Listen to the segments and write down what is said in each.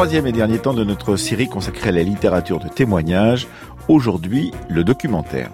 troisième et dernier temps de notre série consacrée à la littérature de témoignage. Aujourd'hui, le documentaire.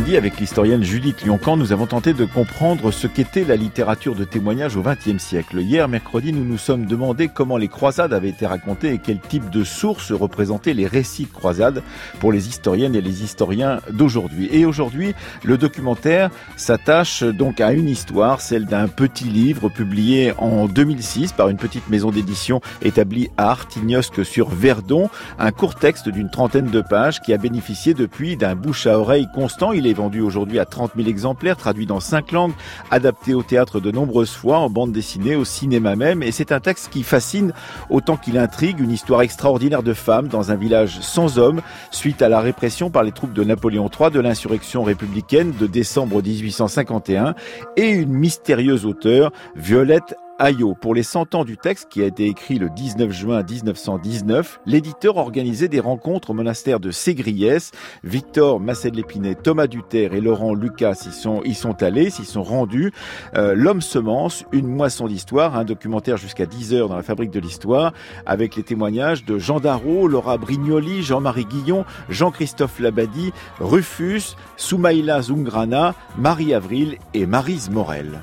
Lundi, avec l'historienne Judith Lioncan, nous avons tenté de comprendre ce qu'était la littérature de témoignage au XXe siècle. Hier, mercredi, nous nous sommes demandé comment les croisades avaient été racontées et quel type de sources représentaient les récits de croisades pour les historiennes et les historiens d'aujourd'hui. Et aujourd'hui, le documentaire s'attache donc à une histoire, celle d'un petit livre publié en 2006 par une petite maison d'édition établie à Artignosque sur Verdon, un court texte d'une trentaine de pages qui a bénéficié depuis d'un bouche à oreille constant. Il est vendu aujourd'hui à 30 000 exemplaires, traduit dans cinq langues, adapté au théâtre de nombreuses fois, en bande dessinée, au cinéma même. Et c'est un texte qui fascine autant qu'il intrigue. Une histoire extraordinaire de femmes dans un village sans hommes, suite à la répression par les troupes de Napoléon III de l'insurrection républicaine de décembre 1851. Et une mystérieuse auteure, Violette Ayo. Pour les 100 ans du texte, qui a été écrit le 19 juin 1919, l'éditeur organisait des rencontres au monastère de Ségriès. Victor Massé Lépinet, Thomas Duterre et Laurent Lucas y sont, y sont allés, s'y sont rendus. Euh, L'homme semence, une moisson d'histoire, un documentaire jusqu'à 10 heures dans la fabrique de l'histoire, avec les témoignages de Jean Darro, Laura Brignoli, Jean-Marie Guillon, Jean-Christophe Labadie, Rufus, Soumaïla Zungrana, Marie Avril et Marise Morel.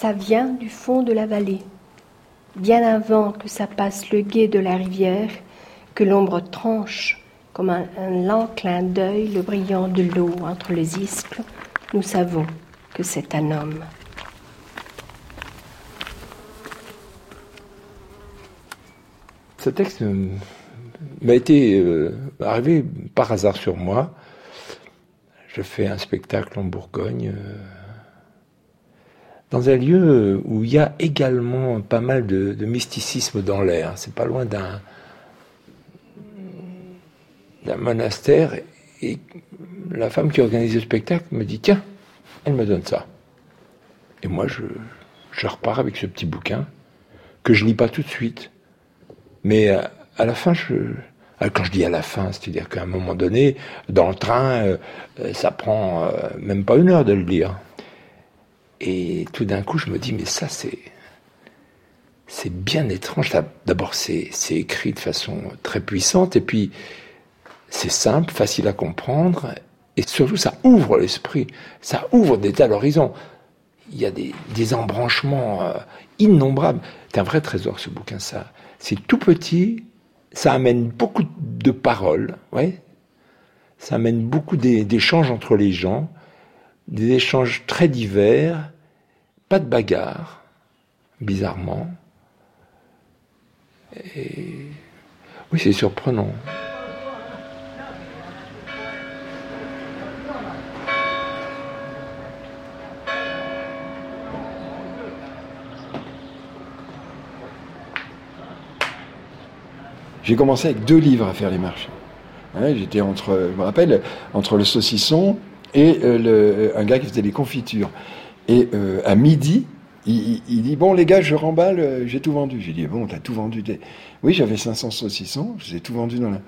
Ça vient du fond de la vallée, bien avant que ça passe le gué de la rivière, que l'ombre tranche comme un, lent clin d'œil le brillant de l'eau entre les iscles, nous savons que c'est un homme. Ce texte m'a été euh, arrivé par hasard sur moi. Je fais un spectacle en Bourgogne. Euh, dans un lieu où il y a également pas mal de, mysticisme dans l'air. C'est pas loin d'un monastère et la femme qui organise le spectacle me dit tiens, elle me donne ça. Et moi je, repars avec ce petit bouquin que je lis pas tout de suite. Mais à, euh, à la fin, euh, quand je dis à la fin, c'est-à-dire qu'à un moment donné, dans le train, euh, ça prend même pas une heure de le lire. Et tout d'un coup, je me dis, mais ça, c'est. C'est bien étrange. D'abord, c'est écrit de façon très puissante, et puis c'est simple, facile à comprendre, et surtout, ça ouvre l'esprit, ça ouvre des tas d'horizons. Il y a des, embranchements euh, innombrables. C'est un vrai trésor, ce bouquin, ça. C'est tout petit, ça amène beaucoup de paroles, ouais. Ça amène beaucoup d'échanges entre les gens des échanges très divers, pas de bagarre, bizarrement. Oui, c'est surprenant. J'ai commencé avec deux livres à faire les marches. Hein, j'étais entre, je me rappelle, entre le saucisson et euh, le, un gars qui faisait des confitures. Et euh, à midi, il, dit Bon, les gars, je remballe, euh, j'ai tout vendu. J'ai dit Bon, t'as tout vendu. Oui, j'avais 500 saucissons, j'ai tout vendu dans la.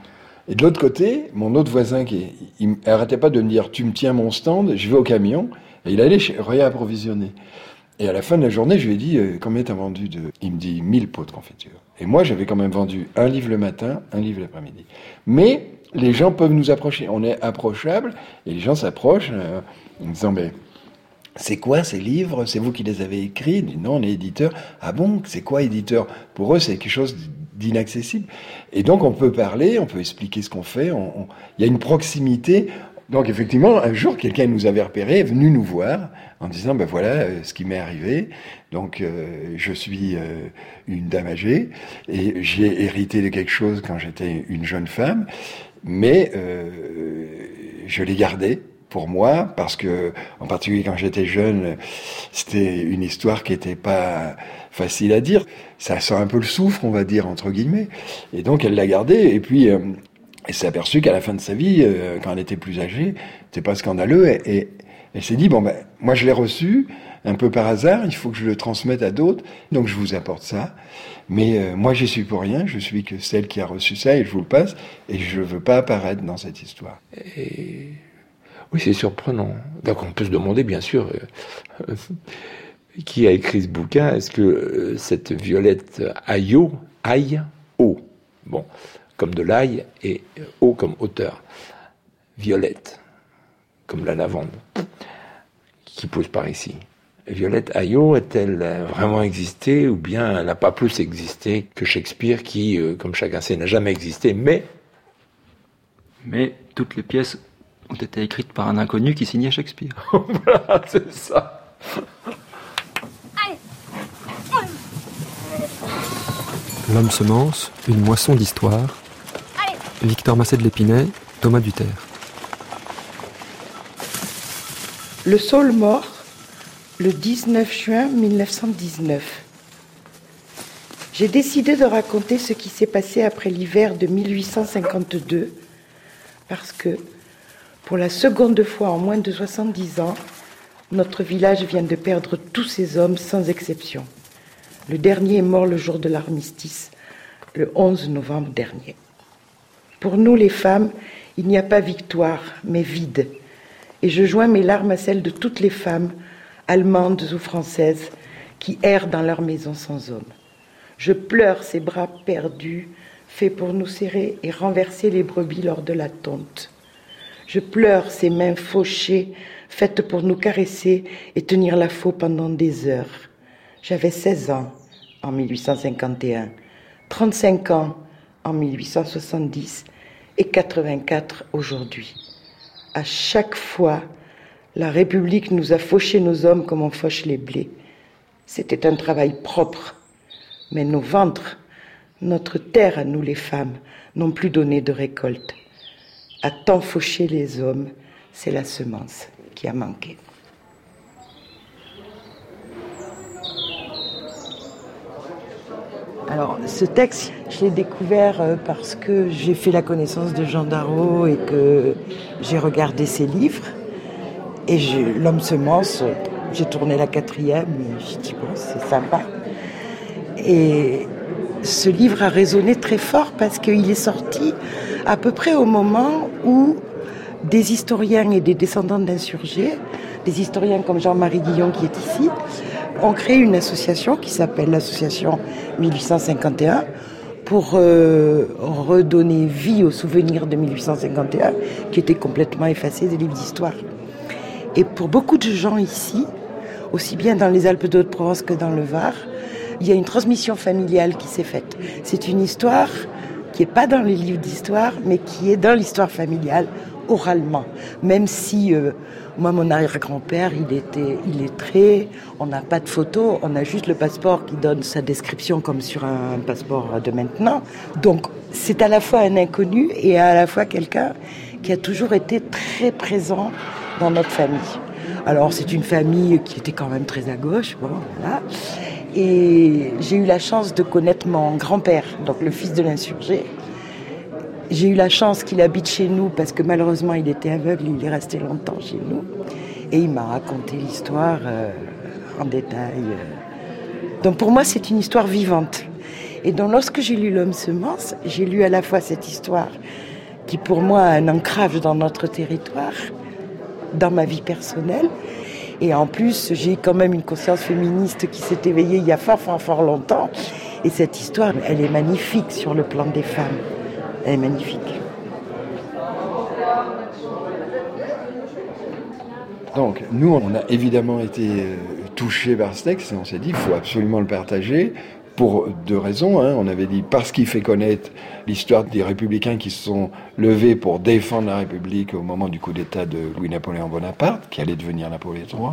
Et de l'autre côté, mon autre voisin, qui il arrêtait pas de me dire Tu me tiens mon stand, je vais au camion. Et il allait réapprovisionner. Et à la fin de la journée, je lui ai dit Combien t'as vendu de? Il me dit 1000 pots de confiture. Et moi, j'avais quand même vendu un livre le matin, un livre l'après-midi. Mais les gens peuvent nous approcher. On est approchable et les gens s'approchent euh, en disant mais c'est quoi ces livres? C'est vous qui les avez écrits? Non, on est éditeur. Ah bon? C'est quoi éditeur? Pour eux, c'est quelque chose d'inaccessible. Et donc, on peut parler, on peut expliquer ce qu'on fait. Il y a une proximité. Donc, effectivement, un jour, quelqu'un nous avait repéré, est venu nous voir en disant ben voilà euh, ce qui m'est arrivé. Donc, euh, je suis une dame âgée et j'ai hérité de quelque chose quand j'étais une jeune femme mais euh, je l'ai gardé pour moi parce que, en particulier quand j'étais jeune, c'était une histoire qui n'était pas facile à dire. Ça sent un peu le souffre, on va dire entre guillemets. Et donc elle l'a gardé. Et puis euh, Et s'est aperçu qu'à la fin de sa vie, euh, quand elle était plus âgée, c'était pas scandaleux. Et, elle s'est dit bon ben, moi je l'ai reçu un peu par hasard. Il faut que je le transmette à d'autres. Donc je vous apporte ça. Mais euh, moi j'y suis pour rien. Je suis que celle qui a reçu ça et je vous le passe. Et je veux pas apparaître dans cette histoire. Et... Oui, c'est surprenant. Donc on peut se demander bien sûr euh, qui a écrit ce bouquin. Est-ce que cette Violette Ayot, Aïe, O, bon comme de l'ail, et eau comme auteur. Violette, comme la lavande, qui pousse par ici. Violette Ayot est-elle vraiment existé ou bien elle n'a pas plus existé que Shakespeare qui, euh, comme chacun sait, n'a jamais existé, mais... Mais toutes les pièces ont été écrites par un inconnu qui signait Shakespeare. voilà, c'est ça. L'homme semence, une moisson d'histoire, Victor Massé de l'Épinay, Thomas Duterre. Le Saule mort, le 19 juin 1919. J'ai décidé de raconter ce qui s'est passé après l'hiver de 1852, parce que, pour la seconde fois en moins de 70 ans, notre village vient de perdre tous ses hommes sans exception. Le dernier est mort le jour de l'armistice, le 11 novembre dernier. Pour nous les femmes, il n'y a pas victoire, mais vide. Et je joins mes larmes à celles de toutes les femmes, allemandes ou françaises, qui errent dans leur maison sans homme. Je pleure ces bras perdus, faits pour nous serrer et renverser les brebis lors de la tonte. Je pleure ces mains fauchées, faites pour nous caresser et tenir la faux pendant des heures. J'avais 16 ans en 1851, 35 ans en 1870 et 84 aujourd'hui. À chaque fois, la République nous a fauché nos hommes comme on fauche les blés. C'était un travail propre, mais nos ventres, notre terre à nous les femmes, n'ont plus donné de récolte. À tant faucher les hommes, c'est la semence qui a manqué. Alors, ce texte, je l'ai découvert euh, parce que j'ai fait la connaissance de Jean Darrow et que j'ai regardé ses livres. Et L'homme semence, j'ai tourné la quatrième et j'ai dit, bon, c'est sympa. Et ce livre a résonné très fort parce qu'il est sorti à peu près au moment où des historiens et des descendants d'insurgés, des historiens comme Jean-Marie Guillon qui est ici, ont créé une association qui s'appelle l'association 1851 pour euh, redonner vie aux souvenirs de 1851 qui étaient complètement effacés des livres d'histoire. Et pour beaucoup de gens ici, aussi bien dans les Alpes de Haute-Provence que dans le Var, il y a une transmission familiale qui s'est faite. C'est une histoire qui n'est pas dans les livres d'histoire, mais qui est dans l'histoire familiale, oralement. Même si euh, moi, mon arrière-grand-père, il était illettré, on n'a pas de photo, on a juste le passeport qui donne sa description comme sur un passeport de maintenant. Donc, c'est à la fois un inconnu et à la fois quelqu'un qui a toujours été très présent dans notre famille. Alors, c'est une famille qui était quand même très à gauche, bon, voilà. Et j'ai eu la chance de connaître mon grand-père, donc le fils de l'insurgé, j'ai eu la chance qu'il habite chez nous parce que malheureusement il était aveugle, il est resté longtemps chez nous. Et il m'a raconté l'histoire euh, en détail. Euh. Donc pour moi c'est une histoire vivante. Et donc lorsque j'ai lu L'homme semence, j'ai lu à la fois cette histoire qui pour moi a un ancrage dans notre territoire, dans ma vie personnelle. Et en plus, j'ai quand même une conscience féministe qui s'est éveillée il y a fort, fort, fort longtemps. Et cette histoire, elle est magnifique sur le plan des femmes. Est magnifique. Donc, nous, on a évidemment été euh, touchés par ce texte et on s'est dit, il faut absolument le partager pour deux raisons. Hein. On avait dit parce qu'il fait connaître l'histoire des républicains qui se sont levés pour défendre la République au moment du coup d'État de Louis-Napoléon Bonaparte, qui allait devenir Napoléon III.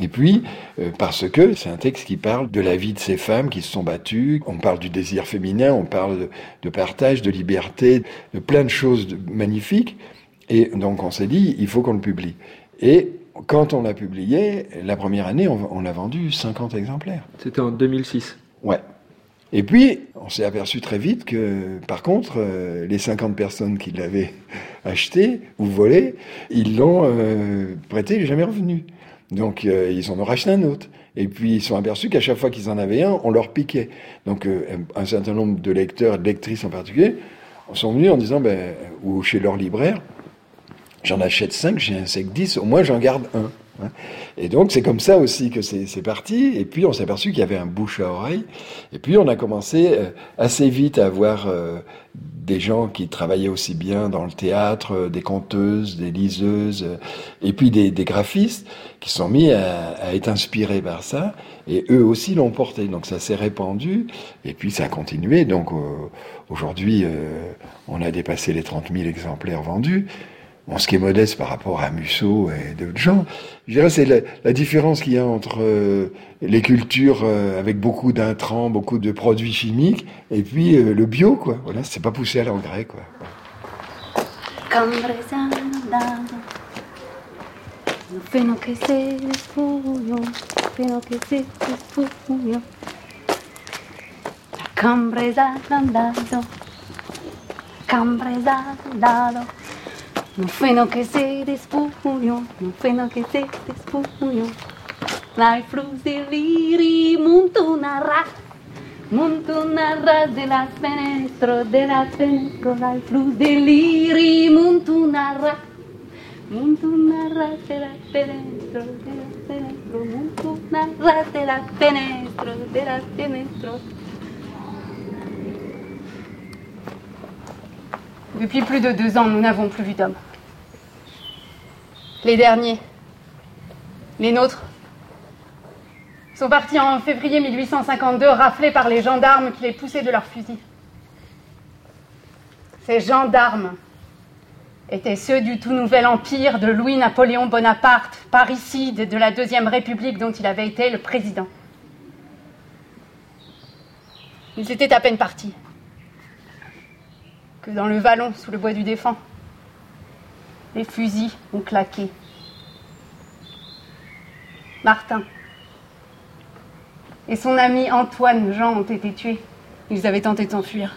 Et puis, euh, parce que c'est un texte qui parle de la vie de ces femmes qui se sont battues, on parle du désir féminin, on parle de, partage, de liberté, de plein de choses magnifiques. Et donc on s'est dit, il faut qu'on le publie. Et quand on l'a publié, la première année, on, on a vendu 50 exemplaires. C'était en 2006 Ouais. Et puis, on s'est aperçu très vite que, par contre, euh, les 50 personnes qui l'avaient acheté ou volé, ils l'ont euh, prêté, il n'est jamais revenu. Donc, euh, ils en ont racheté un autre. Et puis, ils sont aperçus qu'à chaque fois qu'ils en avaient un, on leur piquait. Donc, un certain nombre de lecteurs de lectrices en particulier sont venus en disant, ben, ou chez leur libraire, j'en achète 5, j'ai un sec 10, au moins j'en garde un. Hein. Et donc c'est comme ça aussi que c'est parti. Et puis on s'est aperçu qu'il y avait un bouche à oreille. Et puis on a commencé euh, assez vite à avoir euh, des gens qui travaillaient aussi bien dans le théâtre, euh, des conteuses, des liseuses, et puis des, graphistes qui sont mis à, être inspirés par ça. Et eux aussi l'ont porté. Donc ça s'est répandu. Et puis ça a continué. Donc aujourd'hui, on a dépassé les 30 000 exemplaires vendus. Bon, ce qui est modeste par rapport à Musso et d'autres gens. Je dirais c'est la, différence qu'il y a entre euh, les cultures euh, avec beaucoup d'intrants, beaucoup de produits chimiques, et puis euh, le bio, quoi. Voilà, c'est pas poussé à l'engrais, quoi. pero que se desfumió, pero que se desfumió. La cambra es agrandado, la cambra es. No feno que se desfumió, no feno que se desfumió. La flux de liri montunarra, montunarra de las penestro, de las penestro, la flux de liri montunarra. Penestros, de las penestros. Depuis plus de deux ans, nous n'avons plus vu d'hommes. Les derniers, les nôtres, sont partis en février 1852, raflés par les gendarmes qui les poussaient de leurs fusils. Ces gendarmes étaient ceux du tout nouvel empire de Louis-Napoléon Bonaparte, parricide de la Deuxième République dont il avait été le président. Ils étaient à peine partis que dans le vallon sous le bois du défunt, les fusils ont claqué. Martin et son ami Antoine Jean ont été tués. Ils avaient tenté de s'enfuir.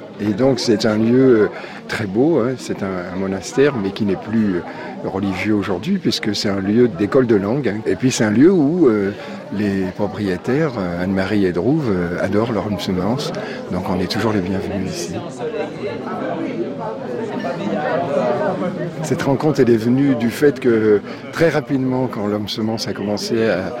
Et donc c'est un lieu euh, très beau, hein. c'est un, monastère, mais qui n'est plus euh, religieux aujourd'hui, puisque c'est un lieu d'école de langue. Hein. Et puis c'est un lieu où euh, les propriétaires, Anne-Marie et Drouve, adorent leur semence. Donc on est toujours les bienvenus ici. Cette rencontre, elle est venue du fait que très rapidement, quand l'homme semence a commencé à,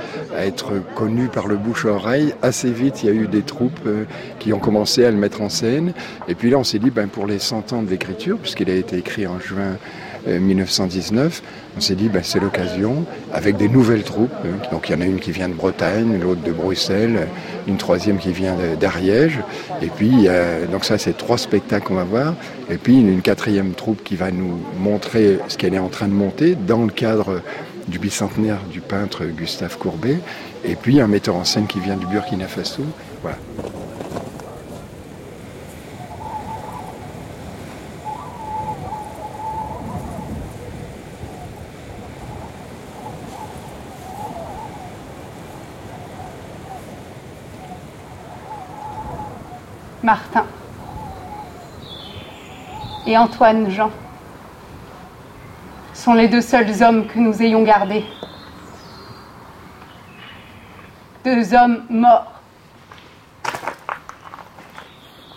être connu par le bouche-oreille, assez vite, il y a eu des troupes euh, qui ont commencé à le mettre en scène. Et puis là, on s'est dit, ben, pour les 100 ans d'écriture, puisqu'il a été écrit en juin 1919, euh, on s'est dit ben, c'est l'occasion avec des nouvelles troupes. Hein. Donc il y en a une qui vient de Bretagne, l'autre de Bruxelles, une troisième qui vient d'Ariège. Et puis donc ça c'est trois spectacles qu'on va voir. Et puis une, quatrième troupe qui va nous montrer ce qu'elle est en train de monter dans le cadre du bicentenaire du peintre Gustave Courbet. Et puis un metteur en scène qui vient du Burkina Faso. Voilà. Martin et Antoine Jean sont les deux seuls hommes que nous ayons gardés. Deux hommes morts.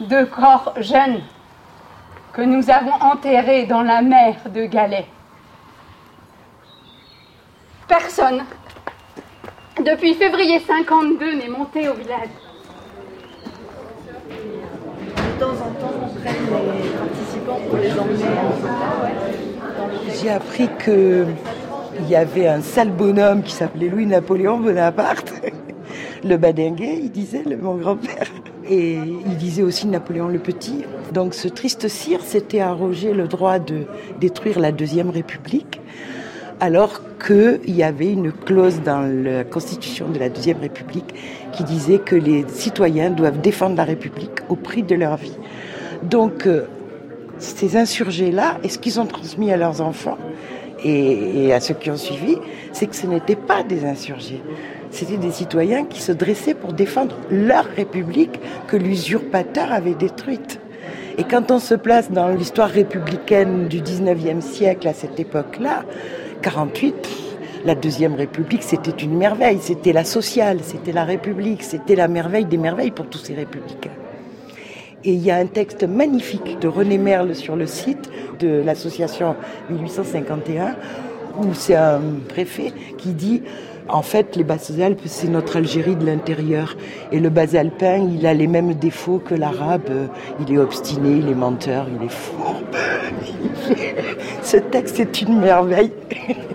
Deux corps jeunes que nous avons enterrés dans la mer de Galais. Personne, depuis février 52, n'est monté au village temps en emmener J'ai appris qu'il y avait un sale bonhomme qui s'appelait Louis-Napoléon Bonaparte. Le badinguet, il disait, le, mon grand-père. Et il disait aussi Napoléon le Petit. Donc ce triste sire s'était arrogé le droit de détruire la Deuxième République alors qu'il y avait une clause dans la constitution de la Deuxième République qui disait que les citoyens doivent défendre la République au prix de leur vie. Donc, euh, ces insurgés-là, et ce qu'ils ont transmis à leurs enfants et, à ceux qui ont suivi, c'est que ce n'étaient pas des insurgés. C'était des citoyens qui se dressaient pour défendre leur République que l'usurpateur avait détruite. Et quand on se place dans l'histoire républicaine du 19e siècle à cette époque-là, 48, la Deuxième République, c'était une merveille, c'était la sociale, c'était la République, c'était la merveille des merveilles pour tous ces républicains. Et il y a un texte magnifique de René Merle sur le site de l'association 1851, où c'est un préfet qui dit en fait, les Basses-Alpes, c'est notre Algérie de l'intérieur. Et le bas-alpin, il a les mêmes défauts que l'arabe. Il est obstiné, il est menteur, il est fou. Ce texte est une merveille.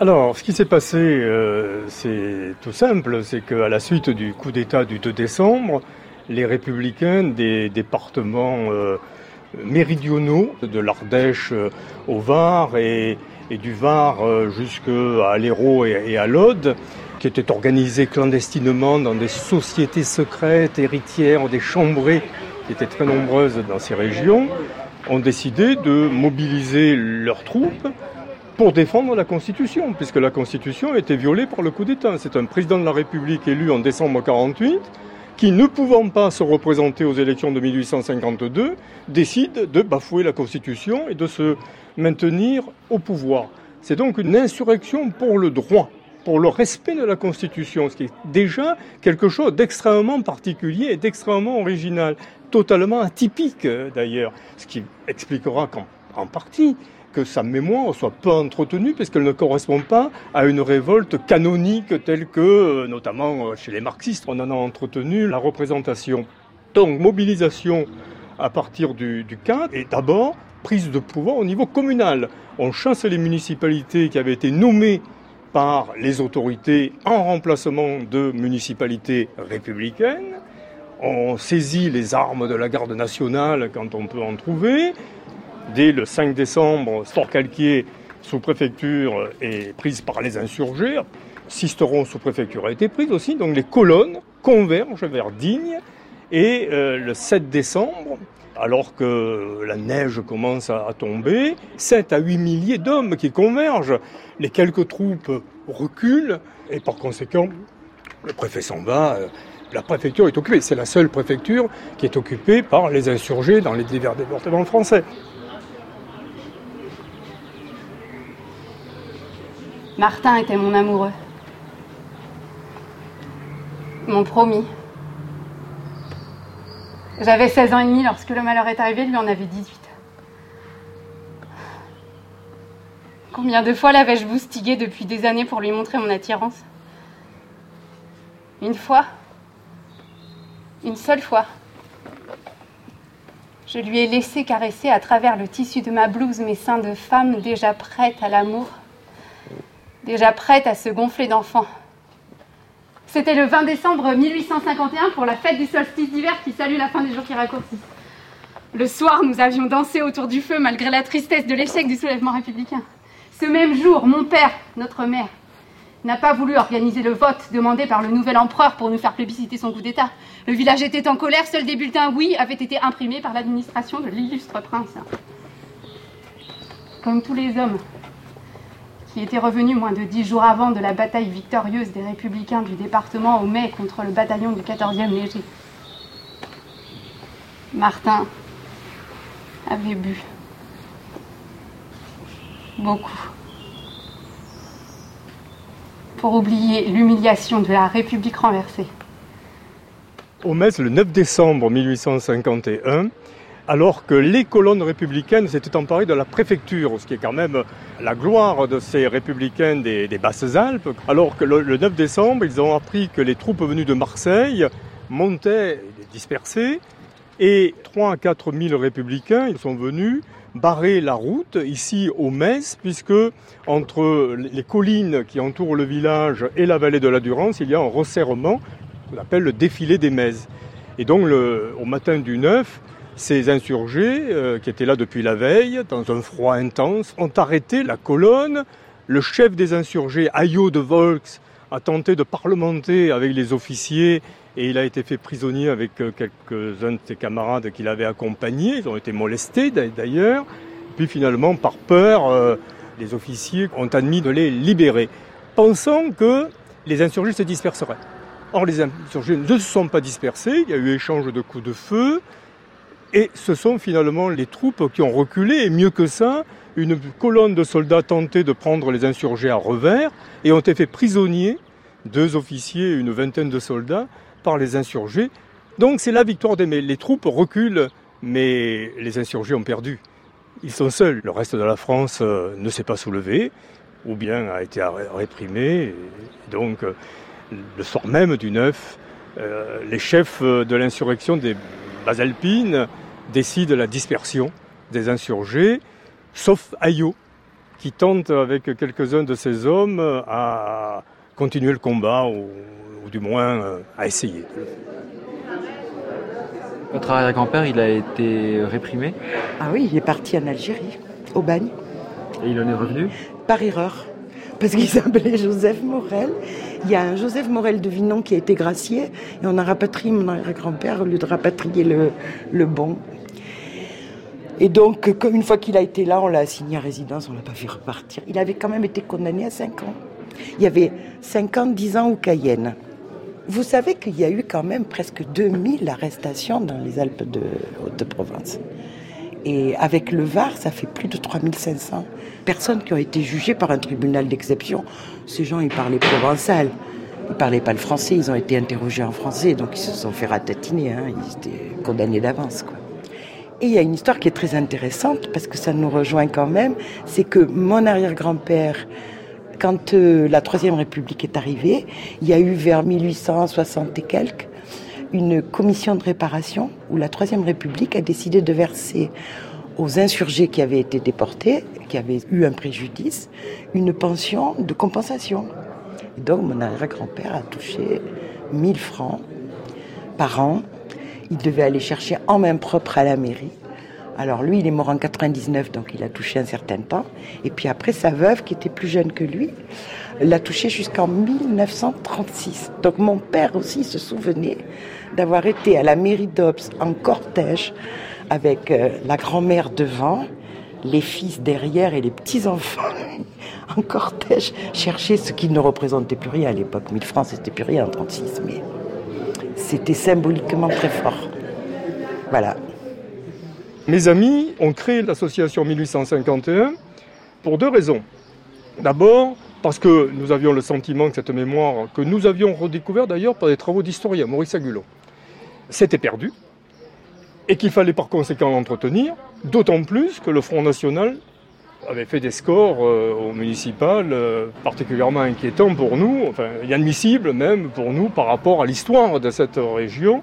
Alors, ce qui s'est passé, euh, c'est tout simple, c'est qu'à la suite du coup d'État du 2 décembre, les républicains des départements euh, méridionaux, de l'Ardèche euh, au Var et, du Var jusqu'à l'Hérault et, et à l'Aude, qui étaient organisés clandestinement dans des sociétés secrètes, héritières, des chambrées qui étaient très nombreuses dans ces régions, ont décidé de mobiliser leurs troupes pour défendre la Constitution, puisque la Constitution a été violée par le coup d'État. C'est un président de la République élu en décembre 48 qui, ne pouvant pas se représenter aux élections de 1852, décide de bafouer la Constitution et de se maintenir au pouvoir. C'est donc une insurrection pour le droit, pour le respect de la Constitution, ce qui est déjà quelque chose d'extrêmement particulier et d'extrêmement original, totalement atypique euh, d'ailleurs, ce qui expliquera qu'en en partie que sa mémoire soit peu entretenue puisqu'elle ne correspond pas à une révolte canonique telle que, euh, notamment euh, chez les marxistes, on en a entretenu la représentation. Donc mobilisation à partir du, du 4 et d'abord prise de pouvoir au niveau communal. On chasse les municipalités qui avaient été nommées par les autorités en remplacement de municipalités républicaines. On saisit les armes de la garde nationale quand on peut en trouver. Dès le 5 décembre, Fort-Calquier, sous-préfecture, est prise par les insurgés. Sisteron, sous-préfecture, a été prise aussi. Donc les colonnes convergent vers Digne. Et euh, le 7 décembre, alors que la neige commence à, à tomber, 7 à 8 milliers d'hommes qui convergent. Les quelques troupes reculent et par conséquent, le préfet s'en va. euh, La préfecture est occupée. C'est la seule préfecture qui est occupée par les insurgés dans les divers départements français. Martin était mon amoureux. Mon promis. J'avais 16 ans et demi lorsque le malheur est arrivé, lui en avait 18. Combien de fois l'avais-je boustigué depuis des années pour lui montrer mon attirance? Une fois Une seule fois Je lui ai laissé caresser à travers le tissu de ma blouse mes seins de femme déjà prête à l'amour, déjà prête à se gonfler d'enfant. C'était le 20 décembre 1851 pour la fête du solstice d'hiver qui salue la fin des jours qui raccourcissent. Le soir, nous avions dansé autour du feu malgré la tristesse de l'échec du soulèvement républicain. Ce même jour, mon père, notre mère, n'a pas voulu organiser le vote demandé par le nouvel empereur pour nous faire plébisciter son coup d'État. Le village était en colère, seuls des bulletins oui avaient été imprimés par l'administration de l'illustre prince. Comme tous les hommes qui était revenu moins de dix jours avant de la bataille victorieuse des républicains du département au mai contre le bataillon du 14e léger. Martin avait bu. Beaucoup. Pour oublier l'humiliation de la République renversée. au Metz le 9 décembre 1851, alors que les colonnes républicaines s'étaient emparées de la préfecture, ce qui est quand même la gloire de ces républicains des, Basses-Alpes. Alors que le, le 9 décembre, ils ont appris que les troupes venues de Marseille montaient dispersées et 3 à 4 000 républicains sont venus barrer la route ici au Metz, puisque entre les collines qui entourent le village et la vallée de la Durance, il y a un resserrement qu'on appelle le défilé des Mezes. Et donc, au matin du 9, ces insurgés, euh, qui étaient là depuis la veille, dans un froid intense, ont arrêté la colonne. Le chef des insurgés, Ayot de Volx, a tenté de parlementer avec les officiers et il a été fait prisonnier avec euh, quelques-uns de ses camarades qui l'avaient accompagné. Ils ont été molestés d'ailleurs. Puis finalement, par peur, euh, les officiers ont admis de les libérer, pensant que les insurgés se disperseraient. Or, les insurgés ne se sont pas dispersés, il y a eu échange de coups de feu, et ce sont finalement les troupes qui ont reculé, et mieux que ça, une colonne de soldats tentait de prendre les insurgés à revers, et ont été faits prisonniers, deux officiers et une vingtaine de soldats, par les insurgés. Donc c'est la victoire des mais les troupes reculent, mais les insurgés ont perdu. Ils sont seuls. Le reste de la France euh, ne s'est pas soulevé, ou bien a été réprimé. donc euh, le soir même du 9, euh, les chefs de l'insurrection des Basalpines décident la dispersion des insurgés, sauf Ayot, qui tente avec quelques-uns de ses hommes à continuer le combat, ou, ou du moins à essayer. Votre arrière-grand-père, il a été réprimé? Ah oui, il est parti en Algérie, au bagne. Et il en est revenu? Par erreur. Parce qu'il s'appelait Joseph Morel. Il y a un Joseph Morel de Vinon qui a été gracié et on a rapatrié mon arrière-grand-père au lieu de rapatrier le, bon. Et donc, une fois qu'il a été là, on l'a assigné à résidence, on l'a pas fait repartir. Il avait quand même été condamné à 5 ans. Il y avait 5 ans, 10 ans au Cayenne. Vous savez qu'il y a eu quand même presque 2000 arrestations dans les Alpes de Haute-Provence. Et avec le Var, ça fait plus de 3500 personnes qui ont été jugées par un tribunal d'exception. Ces gens, ils parlaient provençal. Ils parlaient pas le français, ils ont été interrogés en français, donc ils se sont fait ratatiner, hein. ils étaient condamnés d'avance. Et il y a une histoire qui est très intéressante, parce que ça nous rejoint quand même, c'est que mon arrière-grand-père, quand euh, la Troisième République est arrivée, il y a eu vers 1860 et quelques une commission de réparation où la Troisième République a décidé de verser aux insurgés qui avaient été déportés, qui avaient eu un préjudice, une pension de compensation. Et donc mon arrière-grand-père a touché 1000 francs par an. Il devait aller chercher en main propre à la mairie. Alors lui, il est mort en 99, donc il a touché un certain temps. Et puis après, sa veuve, qui était plus jeune que lui, l'a touché jusqu'en 1936. Donc mon père aussi se souvenait d'avoir été à la mairie d'Obs en cortège avec euh, la grand-mère devant, les fils derrière et les petits-enfants en cortège chercher ce qui ne représentait plus rien à l'époque. 1000 francs, c'était plus rien en 36, mais c'était symboliquement très fort. Voilà. Mes amis ont créé l'association 1851 pour deux raisons. D'abord, parce que nous avions le sentiment que cette mémoire, que nous avions redécouvert d'ailleurs par des travaux d'historien, Maurice Agulot, s'était perdue et qu'il fallait par conséquent l'entretenir, d'autant plus que le Front National avait fait des scores euh, au municipal euh, particulièrement inquiétants pour nous, enfin inadmissibles même pour nous par rapport à l'histoire de cette région.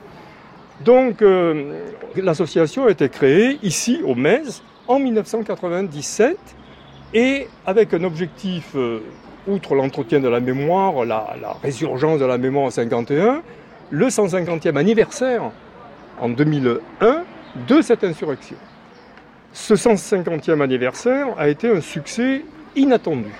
Donc euh, l'association a été créée ici au Metz en 1997 et avec un objectif, euh, outre l'entretien de la mémoire, la, résurgence de la mémoire en 51, le 150e anniversaire en 2001 de cette insurrection. Ce 150e anniversaire a été un succès inattendu.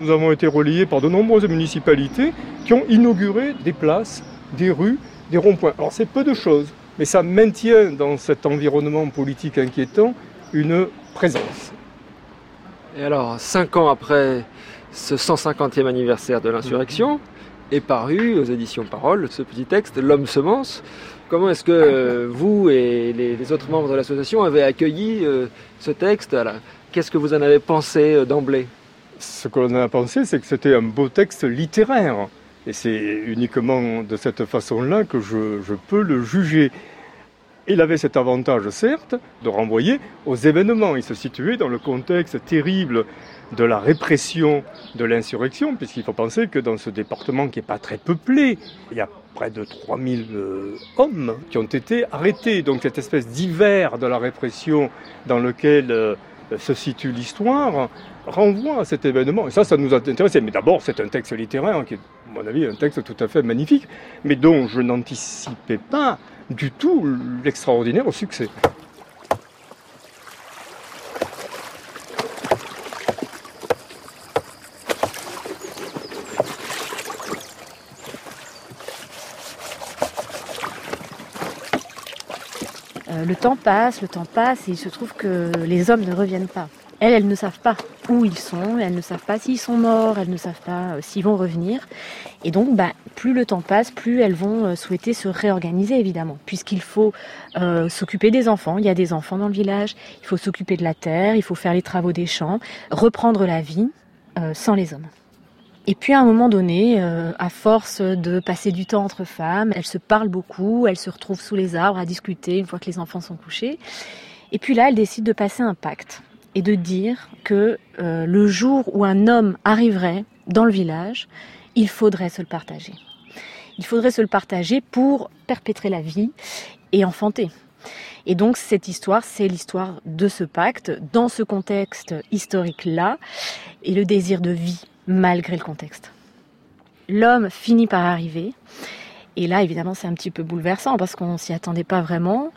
Nous avons été relayés par de nombreuses municipalités qui ont inauguré des places, des rues, des ronds-points. Alors c'est peu de choses, mais ça maintient dans cet environnement politique inquiétant une présence. Et alors, cinq ans après ce 150e anniversaire de l'insurrection, est paru aux éditions Parole ce petit texte, L'homme semence. Comment est-ce que vous et les, les, autres membres de l'association avez accueilli euh, ce texte? Qu'est-ce que vous en avez pensé euh, d'emblée? Ce que l'on a pensé, c'est que c'était un beau texte littéraire Et c'est uniquement de cette façon-là que je, peux le juger. Il avait cet avantage, certes, de renvoyer aux événements. Il se situait dans le contexte terrible de la répression de l'insurrection, puisqu'il faut penser que dans ce département qui n'est pas très peuplé, il y a près de 3000 euh, hommes qui ont été arrêtés. Donc cette espèce d'hiver de la répression dans lequel euh, se situe l'histoire renvoie à cet événement. Et ça, ça nous a intéressé. Mais d'abord, c'est un texte littéraire qui est, mon avis, un texte tout à fait magnifique, mais dont je n'anticipais pas du tout l'extraordinaire succès. Euh, le temps passe, le temps passe, et il se trouve que les hommes ne reviennent pas. Elles, ne savent pas où ils sont, elles ne savent pas s'ils sont morts, elles ne savent pas euh, s'ils vont revenir. Et donc, bah, plus le temps passe, plus elles vont euh, souhaiter se réorganiser, évidemment, puisqu'il faut euh, s'occuper des enfants. Il y a des enfants dans le village, il faut s'occuper de la terre, il faut faire les travaux des champs, reprendre la vie sans les hommes. Et puis à un moment donné, à force de passer du temps entre femmes, elles se parlent beaucoup, elles se retrouvent sous les arbres à discuter une fois que les enfants sont couchés. Et puis là, elles décident de passer un pacte et de dire que euh, le jour où un homme arriverait dans le village, il faudrait se le partager. Il faudrait se le partager pour perpétrer la vie et enfanter. Et donc cette histoire, c'est l'histoire de ce pacte dans ce contexte historique-là et le désir de vie malgré le contexte. L'homme finit par arriver. Et là, évidemment, c'est un petit peu bouleversant parce qu'on s'y attendait pas vraiment.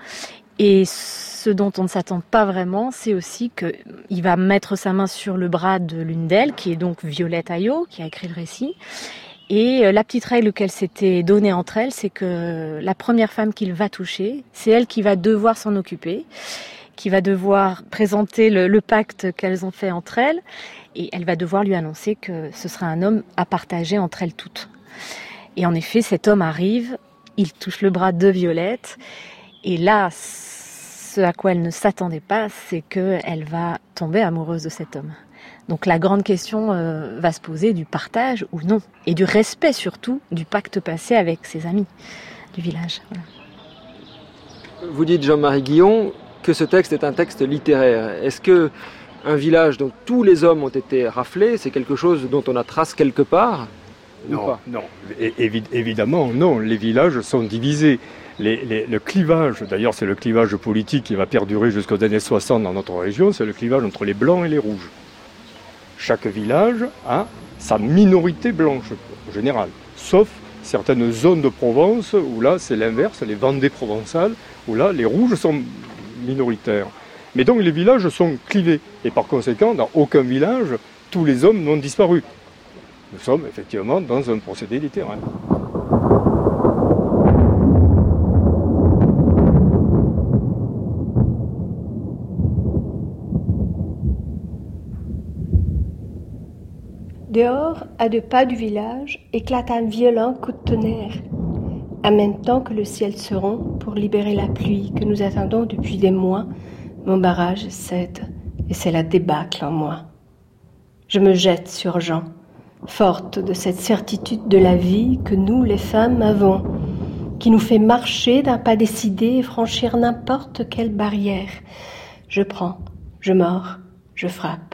Et ce dont on ne s'attend pas vraiment, c'est aussi qu'il va mettre sa main sur le bras de l'une d'elles, qui est donc Violette Ayot, qui a écrit le récit. Et euh, la petite règle qu'elle s'était donnée entre elles, c'est que la première femme qu'il va toucher, c'est elle qui va devoir s'en occuper, qui va devoir présenter le, le pacte qu'elles ont fait entre elles, et elle va devoir lui annoncer que ce sera un homme à partager entre elles toutes. Et en effet, cet homme arrive, il touche le bras de Violette, et là, ce à quoi elle ne s'attendait pas, c'est qu'elle va tomber amoureuse de cet homme. Donc la grande question euh, va se poser du partage ou non, et du respect surtout du pacte passé avec ses amis du village. Voilà. Vous dites, Jean-Marie Guillon, que ce texte est un texte littéraire. Est-ce que un village dont tous les hommes ont été raflés, c'est quelque chose dont on a trace quelque part ou Non, pas? non, É- évidemment, non. Les villages sont divisés. Le clivage, d'ailleurs, c'est le clivage politique qui va perdurer jusqu'aux années 60 dans notre région, c'est le clivage entre les blancs et les rouges. Chaque village a sa minorité blanche, en général, sauf certaines zones de Provence où là, c'est l'inverse, les Vendées provençales, où là, les rouges sont minoritaires. Mais donc, les villages sont clivés. Et par conséquent, dans aucun village, tous les hommes n'ont disparu. Nous sommes effectivement dans un procédé littéraire. Dehors, à deux pas du village, éclate un violent coup de tonnerre. En même temps que le ciel se rompt pour libérer la pluie que nous attendons depuis des mois, mon barrage cède et c'est la débâcle en moi. Je me jette sur Jean, forte de cette certitude de la vie que nous, les femmes, avons, qui nous fait marcher d'un pas décidé et franchir n'importe quelle barrière. Je prends, je mords, je frappe.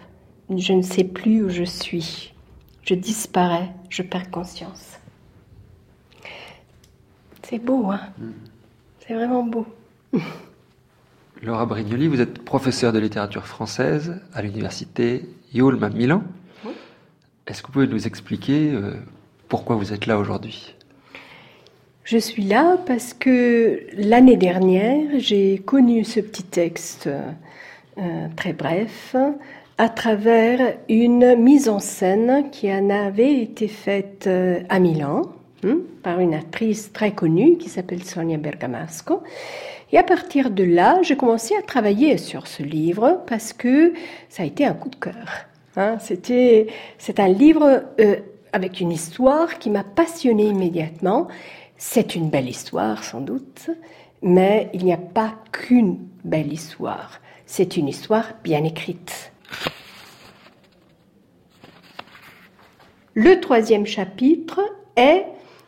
Je ne sais plus où je suis. Je disparais, je perds conscience. C'est beau, hein C'est vraiment beau. Laura Brignoli, vous êtes professeure de littérature française à l'université Yulm à Milan. Est-ce que vous pouvez nous expliquer euh, pourquoi vous êtes là aujourd'hui? Je suis là parce que l'année dernière, j'ai connu ce petit texte euh, très bref à travers une mise en scène qui en avait été faite euh, à Milan hein, par une actrice très connue qui s'appelle Sonia Bergamasco. Et à partir de là, j'ai commencé à travailler sur ce livre parce que ça a été un coup de cœur. Hein. C'était, c'est un livre euh, avec une histoire qui m'a passionnée immédiatement. C'est une belle histoire, sans doute, mais il n'y a pas qu'une belle histoire. C'est une histoire bien écrite. Le troisième chapitre est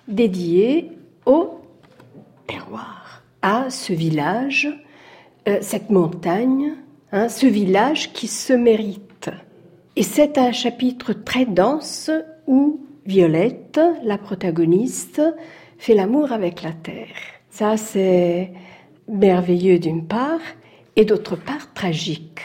dédié au terroir, à ce village, euh, cette montagne, hein, ce village qui se mérite. Et c'est un chapitre très dense où Violette, la protagoniste, fait l'amour avec la terre. Ça, c'est merveilleux d'une part, et d'autre part tragique.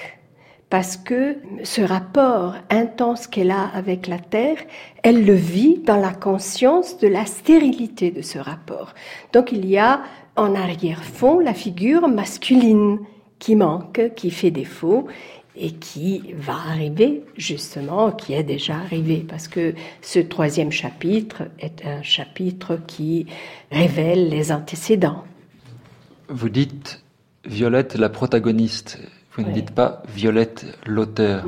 Parce que ce rapport intense qu'elle a avec la terre, elle le vit dans la conscience de la stérilité de ce rapport. Donc il y a en arrière-fond la figure masculine qui manque, qui fait défaut, et qui va arriver justement, qui est déjà arrivé, parce que ce troisième chapitre est un chapitre qui révèle les antécédents. Vous dites Violette la protagoniste, vous ne dites pas Violette l'auteur.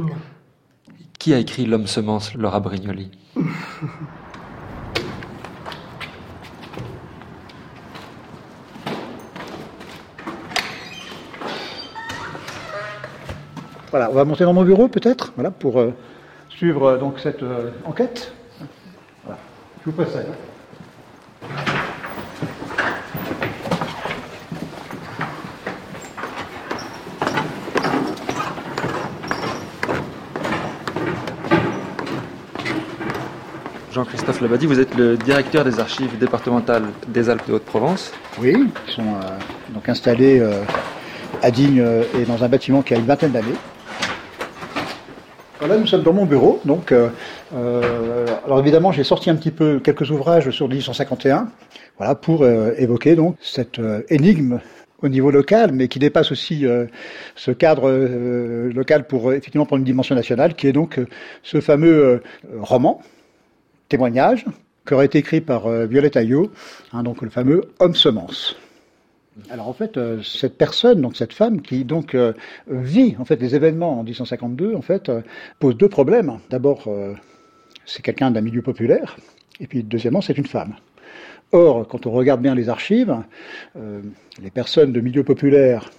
Qui a écrit L'homme semence, Laura Brignoli? Voilà, on va monter dans mon bureau peut-être, voilà, pour euh, suivre euh, donc cette euh, enquête. Voilà. Je vous précède. Jean-Christophe Labadie, vous êtes le directeur des archives départementales des Alpes de Haute-Provence. Oui, ils sont euh, donc installés euh, à Digne euh, et dans un bâtiment qui a une vingtaine d'années. Voilà, nous sommes dans mon bureau. Donc, alors évidemment, j'ai sorti un petit peu quelques ouvrages sur 1851, voilà, pour évoquer donc cette énigme au niveau local, mais qui dépasse aussi ce cadre local pour effectivement prendre une dimension nationale, qui est donc ce fameux roman, témoignage, qui aurait été écrit par euh, Violette Ayot, hein, donc le fameux Homme semence. Alors en fait, euh, cette personne, donc cette femme qui donc euh, vit en fait les événements en 1852, en fait, pose deux problèmes. D'abord, c'est quelqu'un d'un milieu populaire, et puis deuxièmement, c'est une femme. Or, quand on regarde bien les archives, les personnes de milieu populaire,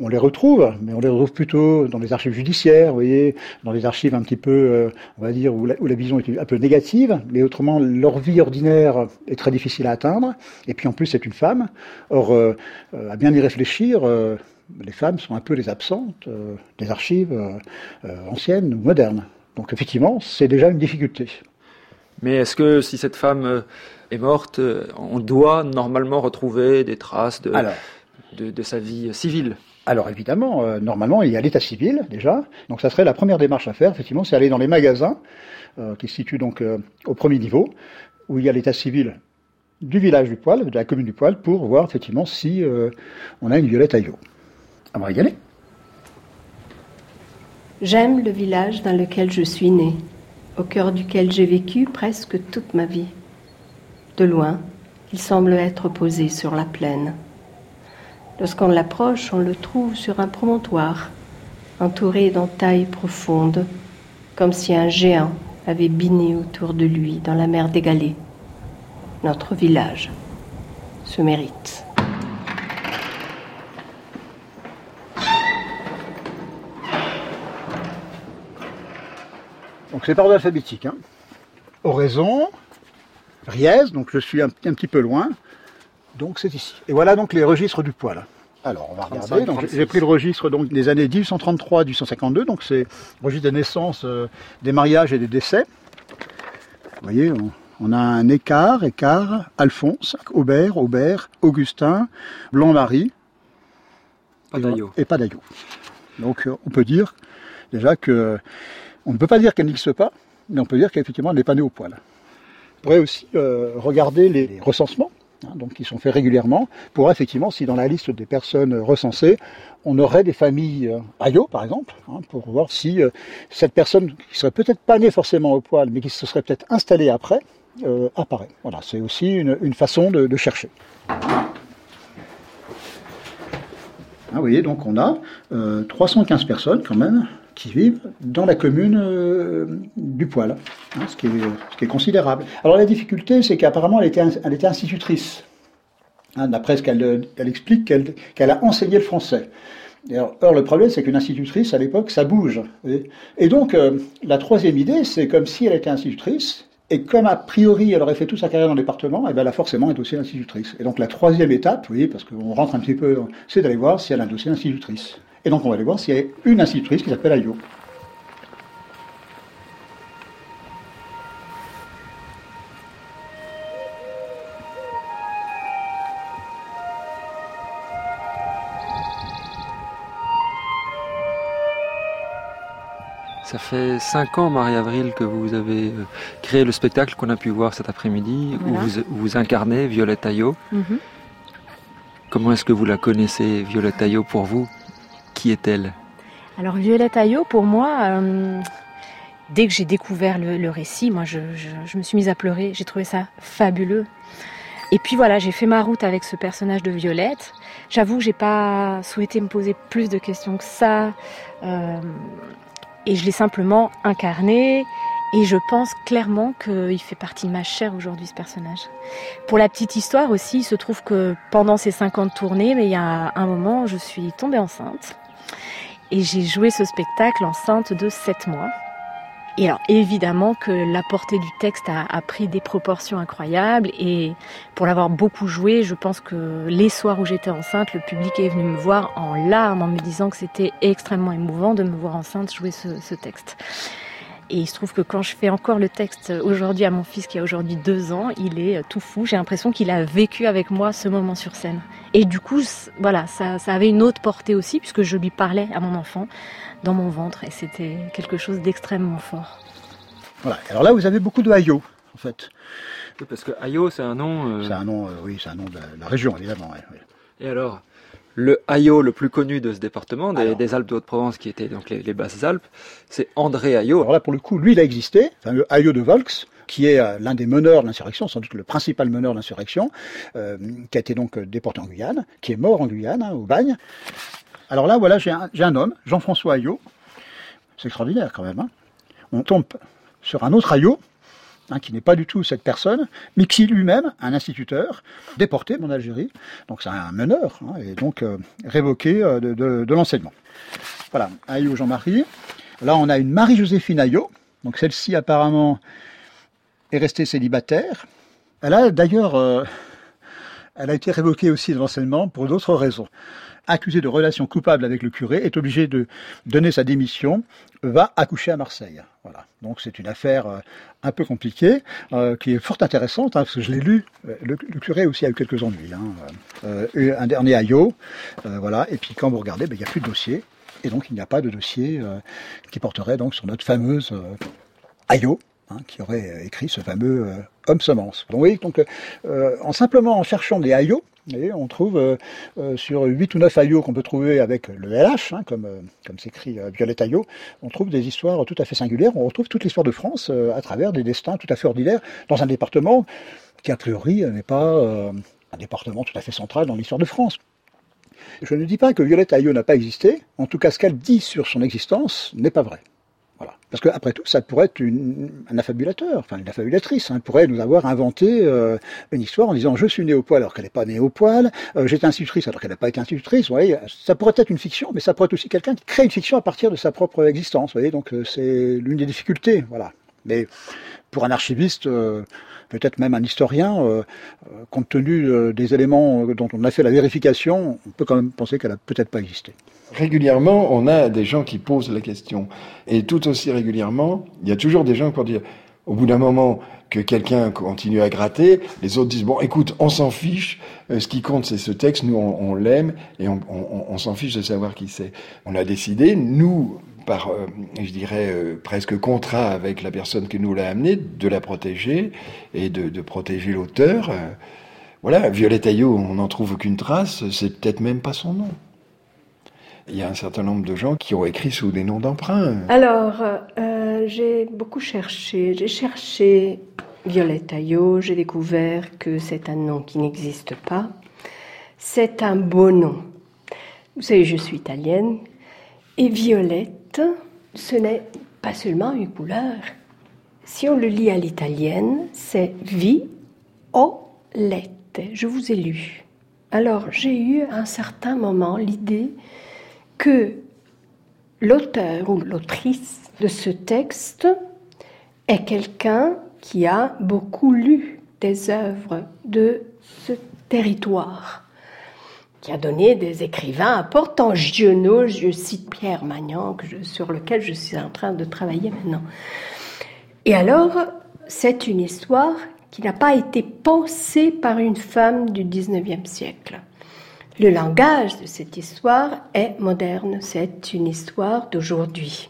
on les retrouve, mais on les retrouve plutôt dans les archives judiciaires, vous voyez, dans les archives un petit peu, euh, on va dire, où la, où la vision est un peu négative, mais autrement, leur vie ordinaire est très difficile à atteindre, et puis en plus, c'est une femme. Or, euh, euh, à bien y réfléchir, euh, les femmes sont un peu les absentes des archives anciennes ou modernes. Donc effectivement, c'est déjà une difficulté. Mais est-ce que si cette femme est morte, on doit normalement retrouver des traces de, Alors. de, de sa vie civile? Alors évidemment, euh, normalement, il y a l'état civil déjà. Donc ça serait la première démarche à faire, effectivement, c'est aller dans les magasins euh, qui se situent donc euh, au premier niveau, où il y a l'état civil du village du Poil, de la commune du Poil, pour voir effectivement si on a une violette Ayot. On va aller. J'aime le village dans lequel je suis né, au cœur duquel j'ai vécu presque toute ma vie. De loin, il semble être posé sur la plaine. Lorsqu'on l'approche, on le trouve sur un promontoire, entouré d'entailles profondes, comme si un géant avait biné autour de lui dans la mer d'égalée. Notre village se mérite. Donc c'est par ordre alphabétique. Hein. Oraison, Riez, donc je suis un petit peu loin, donc c'est ici. Et voilà donc les registres du poil. Alors on va 35, regarder. Donc, 36. j'ai pris le registre donc des années 1833-1852, donc c'est le registre des naissances, euh, des mariages et des décès. Vous voyez, on, on a un écart, écart, Alphonse, Aubert, Aubert, Augustin, Blanc-Marie. Padaillot. Et Padaillot. Donc euh, on peut dire déjà que on ne peut pas dire qu'elle n'existe pas, mais on peut dire qu'effectivement elle n'est pas née au poil. On pourrait aussi euh, regarder les recensements, hein, donc qui sont faits régulièrement, pour effectivement si dans la liste des personnes recensées, on aurait des familles euh, par exemple, hein, pour voir si euh, cette personne qui serait peut-être pas née forcément au poil, mais qui se serait peut-être installée après, euh, apparaît. Voilà, c'est aussi une, façon de, de chercher. Ah, vous voyez, donc on a euh, 315 personnes quand même qui vivent dans la commune euh, du Poil, hein, ce, qui est, est considérable. Alors la difficulté, c'est qu'apparemment elle était, ins- elle était institutrice. Hein, D'après ce qu'elle elle explique, qu'elle a enseigné le français. Or, le problème, c'est qu'une institutrice, à l'époque, ça bouge. Et donc, euh, la troisième idée, c'est comme si elle était institutrice, Et comme a priori elle aurait fait toute sa carrière dans le département, et ben elle a forcément un dossier d'institutrice. Et donc la troisième étape, oui, parce qu'on rentre un petit peu, c'est d'aller voir si elle a un dossier d'institutrice. Et donc on va aller voir s'il y a une institutrice qui s'appelle Ayo. Ça fait cinq ans, Marie-Avril, que vous avez euh, créé le spectacle qu'on a pu voir cet après-midi, où, Voilà. vous, où vous incarnez Violette Ayot. Mhm. Comment est-ce que vous la connaissez, Violette Ayot, pour vous? Est-elle? Alors Violette Ayot, pour moi, euh, dès que j'ai découvert le, récit, moi je, me suis mise à pleurer. J'ai trouvé ça fabuleux. Et puis voilà, j'ai fait ma route avec ce personnage de Violette. J'avoue j'ai pas souhaité me poser plus de questions que ça. euh, et je l'ai simplement incarné. Et je pense clairement qu'il fait partie de ma chair aujourd'hui, ce personnage. Pour la petite histoire aussi, il se trouve que pendant ces 50 tournées, mais il y a un moment, je suis tombée enceinte. Et j'ai joué ce spectacle enceinte de 7 mois. Et alors évidemment que la portée du texte a, pris des proportions incroyables et pour l'avoir beaucoup joué, je pense que les soirs où j'étais enceinte, le public est venu me voir en larmes en me disant que c'était extrêmement émouvant de me voir enceinte jouer ce texte. Et il se trouve que quand je fais encore le texte aujourd'hui à mon fils qui a aujourd'hui deux ans, il est euh, tout fou. J'ai l'impression qu'il a vécu avec moi ce moment sur scène. Et du coup, voilà, ça, ça avait une autre portée aussi puisque je lui parlais à mon enfant dans mon ventre et c'était quelque chose d'extrêmement fort. Voilà. Alors là, vous avez beaucoup de Ayo, en fait. Parce que Ayot, c'est un nom. C'est un nom, euh, oui, c'est un nom de la, la région, évidemment. ouais, ouais. Et alors, le Ayot le plus connu de ce département, des, des Alpes de Haute-Provence, qui étaient donc les, les Basses-Alpes, c'est André Ayot. Alors là, pour le coup, lui, il a existé, enfin, le Ayo de Volks, qui est euh, l'un des meneurs de l'insurrection, sans doute le principal meneur de l'insurrection, euh, qui a été donc euh, déporté en Guyane, qui est mort en Guyane, hein, au bagne. Alors là, voilà, j'ai un, homme, Jean-François Ayot. C'est extraordinaire quand même. hein. On tombe sur un autre Ayot, hein, qui n'est pas du tout cette personne, mais qui lui-même, un instituteur, déporté en Algérie. Donc c'est un meneur, hein, et donc euh, révoqué euh, de, l'enseignement. Voilà, Ayot Jean-Marie. Là, on a une Marie-Joséphine Ayot. Donc celle-ci, apparemment, est restée célibataire. Elle a d'ailleurs, euh, été révoquée aussi de l'enseignement pour d'autres raisons. Accusée de relation coupable avec le curé, est obligée de donner sa démission, va accoucher à Marseille. Voilà. Donc c'est une affaire euh, un peu compliquée, euh, qui est fort intéressante, hein, parce que je l'ai lu. Euh, Le, curé aussi a eu quelques ennuis. hein. Un dernier euh, voilà. Et puis quand vous regardez, ben, il n'y a plus de dossier. Et donc il n'y a pas de dossier qui porterait donc sur notre fameuse Ayo, hein, qui aurait écrit ce fameux Homme semence. Donc oui, donc en simplement en cherchant des Ayo, voyez, on trouve euh, euh, sur 8 ou 9 Ayo qu'on peut trouver avec le LH, hein, comme, euh, comme s'écrit Violette Ayo, on trouve des histoires tout à fait singulières. On retrouve toute l'histoire de France à travers des destins tout à fait ordinaires dans un département qui, a priori, n'est pas un département tout à fait central dans l'histoire de France. Je ne dis pas que Violette Ayo n'a pas existé, en tout cas ce qu'elle dit sur son existence n'est pas vrai. Voilà. Parce qu'après tout, ça pourrait être une- un affabulateur, enfin une affabulatrice, hein, pourrait nous avoir inventé euh, une histoire en disant je suis née au poil alors qu'elle n'est pas née au poil, euh, j'étais institutrice alors qu'elle n'a pas été institutrice. Vous voyez, ça pourrait être une fiction, mais ça pourrait être aussi quelqu'un qui crée une fiction à partir de sa propre existence. Vous voyez, donc euh, c'est l'une des difficultés. Voilà. Mais pour un archiviste, euh, peut-être même un historien, euh, euh, compte tenu des éléments dont on a fait la vérification, on peut quand même penser qu'elle a peut-être pas existé. Régulièrement, on a des gens qui posent la question. Et tout aussi régulièrement, il y a toujours des gens qui vont dire, au bout d'un moment que quelqu'un continue à gratter, les autres disent, bon, écoute, on s'en fiche, ce qui compte c'est ce texte, nous on, l'aime et on s'en fiche de savoir qui c'est. On a décidé, nous, par, euh, je dirais, euh, presque contrat avec la personne qui nous l'a amené, de la protéger et de, protéger l'auteur. Euh, Voilà, Violette Ayot, on n'en trouve aucune trace, c'est peut-être même pas son nom. Il y a un certain nombre de gens qui ont écrit sous des noms d'emprunt. Alors, j'ai beaucoup cherché. J'ai cherché Violette Ayot. J'ai découvert que c'est un nom qui n'existe pas. C'est un beau nom. Vous savez, je suis italienne. Et Violette, ce n'est pas seulement une couleur. Si on le lit à l'italienne, c'est violette. Je vous ai lu. Alors, j'ai eu à un certain moment l'idée que l'auteur ou l'autrice de ce texte est quelqu'un qui a beaucoup lu des œuvres de ce territoire, qui a donné des écrivains importants. Giono, je cite Pierre Magnan, sur lequel je suis en train de travailler maintenant. Et alors, c'est une histoire qui n'a pas été pensée par une femme du 19e siècle. Le langage de cette histoire est moderne, c'est une histoire d'aujourd'hui,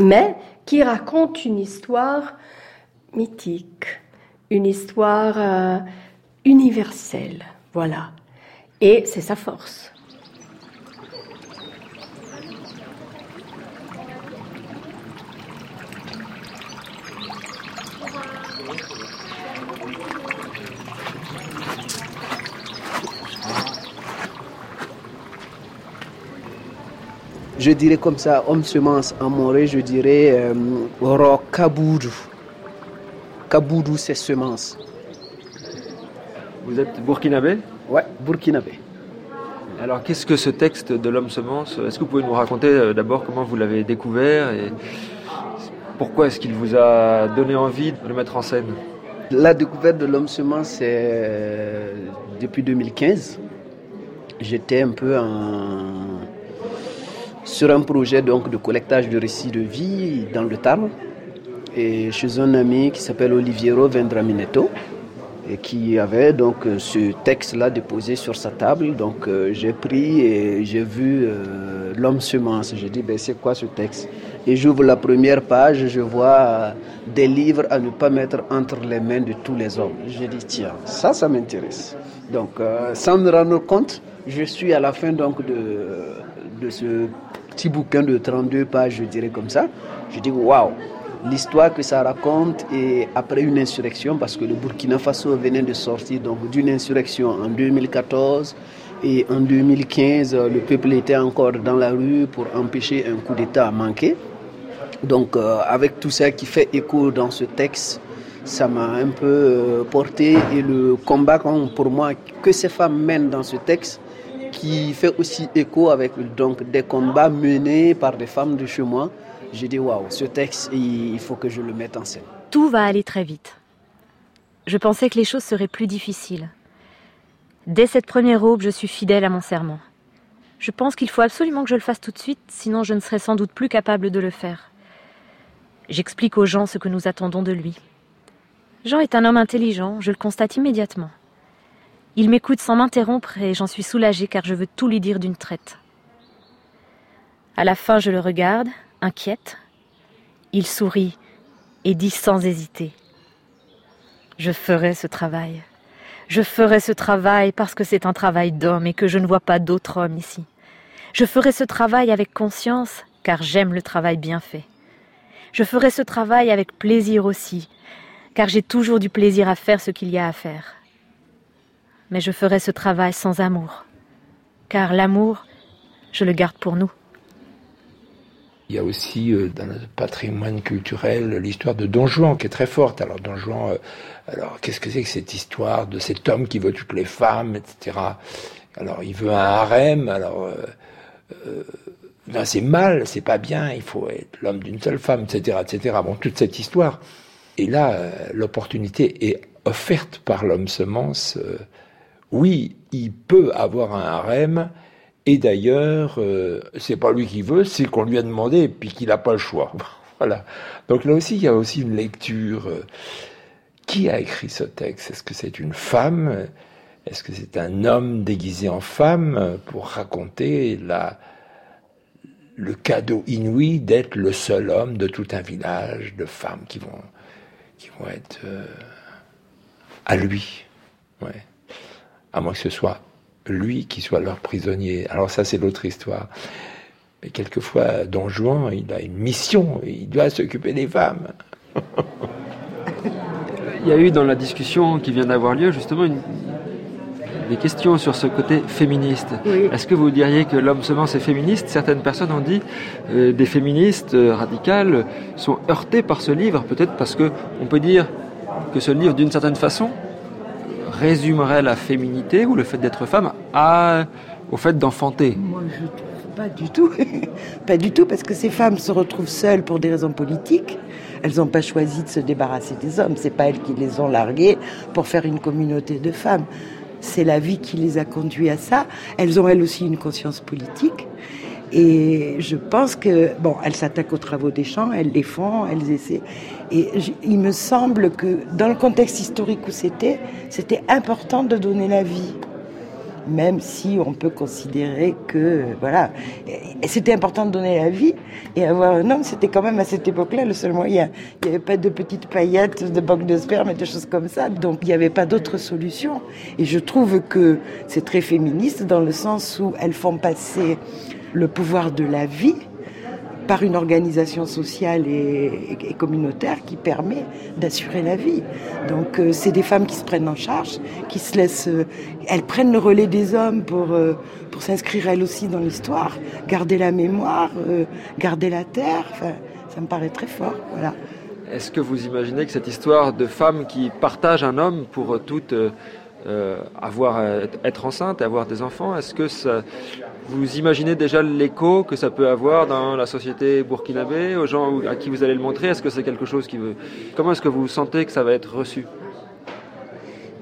mais qui raconte une histoire mythique, une histoire euh, universelle, voilà. Et c'est sa force. Je dirais comme ça, homme semence en moré, je dirais euh, ro kaboudou. Kaboudou, c'est semence. Vous êtes burkinabé? Ouais, burkinabé. Alors qu'est-ce que ce texte de l'homme semence Est-ce que vous pouvez nous raconter euh, d'abord comment vous l'avez découvert et pourquoi est-ce qu'il vous a donné envie de le mettre en scène? La découverte de l'homme semence, c'est euh, depuis 2015. J'étais un peu en sur un projet donc de collectage de récits de vie dans le Tarn et chez un ami qui s'appelle Oliviero Vendraminetto et qui avait donc ce texte-là déposé sur sa table. Donc euh, j'ai pris et j'ai vu euh, l'homme semence. J'ai dit ben, c'est quoi ce texte? Et j'ouvre la première page, je vois euh, des livres à ne pas mettre entre les mains de tous les hommes. J'ai dit tiens, ça, ça m'intéresse. Donc sans me rendre compte, je suis à la fin donc de, de ce petit bouquin de 32 pages, je dirais comme ça. Je dis waouh, l'histoire que ça raconte et après une insurrection, parce que le Burkina Faso venait de sortir d'une insurrection en 2014 et en 2015, le peuple était encore dans la rue pour empêcher un coup d'État à manquer. Donc euh, avec tout ça qui fait écho dans ce texte, ça m'a un peu euh, porté et le combat pour moi que ces femmes mènent dans ce texte qui fait aussi écho avec donc des combats menés par des femmes de chez moi. J'ai dit waouh, ce texte, il faut que je le mette en scène. Tout va aller très vite. Je pensais que les choses seraient plus difficiles. Dès cette première aube, je suis fidèle à mon serment. Je pense qu'il faut absolument que je le fasse tout de suite, sinon je ne serai sans doute plus capable de le faire. J'explique aux gens ce que nous attendons de lui. Jean est un homme intelligent, je le constate immédiatement. Il m'écoute sans m'interrompre et j'en suis soulagée car je veux tout lui dire d'une traite. À la fin, je le regarde, inquiète. Il sourit et dit sans hésiter Je ferai ce travail. Je ferai ce travail parce que c'est un travail d'homme et que je ne vois pas d'autre homme ici. Je ferai ce travail avec conscience car j'aime le travail bien fait. Je ferai ce travail avec plaisir aussi car j'ai toujours du plaisir à faire ce qu'il y a à faire mais je ferai ce travail sans amour, car l'amour, je le garde pour nous. Il y a aussi euh, dans notre patrimoine culturel l'histoire de Don Juan qui est très forte. Alors Don Juan, euh, alors qu'est-ce que c'est que cette histoire de cet homme qui veut toutes les femmes, etc. Alors il veut un harem. Alors euh, c'est mal, c'est pas bien. Il faut être l'homme d'une seule femme, etc., etc. Bon, toute cette histoire. Et là, l'opportunité est offerte par l'homme semence oui, il peut avoir un harem, et d'ailleurs, euh, c'est pas lui qui veut, c'est qu'on lui a demandé, et puis qu'il n'a pas le choix. voilà. Donc là aussi, il y a aussi une lecture. Euh, qui a écrit ce texte? Est-ce que c'est une femme? Est-ce que c'est un homme déguisé en femme pour raconter la, le cadeau inouï d'être le seul homme de tout un village de femmes qui vont, qui vont être euh, à lui? Ouais à moins que ce soit lui qui soit leur prisonnier. Alors ça, c'est l'autre histoire. Mais quelquefois, Don Juan, il a une mission, il doit s'occuper des femmes. il y a eu dans la discussion qui vient d'avoir lieu justement une, des questions sur ce côté féministe. Est-ce que vous diriez que l'homme semence est féministe? Certaines personnes ont dit euh, des féministes euh, radicales sont heurtées par ce livre, peut-être parce que on peut dire que ce livre, d'une certaine façon, résumerait la féminité ou le fait d'être femme à, au fait d'enfanter Moi, je trouve pas du tout. pas du tout, parce que ces femmes se retrouvent seules pour des raisons politiques. Elles n'ont pas choisi de se débarrasser des hommes. C'est pas elles qui les ont larguées pour faire une communauté de femmes. C'est la vie qui les a conduits à ça. Elles ont elles aussi une conscience politique. Et je pense que, bon, elles s'attaquent aux travaux des champs, elles les font, elles essaient. Et il me semble que dans le contexte historique où c'était, c'était important de donner la vie même si on peut considérer que, voilà, c'était important de donner la vie et avoir un homme, c'était quand même à cette époque-là le seul moyen. Il n'y avait pas de petites paillettes, de banques de sperme et des choses comme ça, donc il n'y avait pas d'autre solution. Et je trouve que c'est très féministe dans le sens où elles font passer le pouvoir de la vie par une organisation sociale et, communautaire qui permet d'assurer la vie. Donc euh, c'est des femmes qui se prennent en charge, qui se laissent, euh, elles prennent le relais des hommes pour euh, pour s'inscrire elles aussi dans l'histoire, garder la mémoire, garder la terre. Ça me paraît très fort. Voilà. Est-ce que vous imaginez que cette histoire de femmes qui partagent un homme pour toutes avoir être enceinte, avoir des enfants, est-ce que ça, vous imaginez déjà l'écho que ça peut avoir dans la société burkinabé, aux gens à qui vous allez le montrer? Est-ce que c'est quelque chose qui veut... Comment est-ce que vous sentez que ça va être reçu?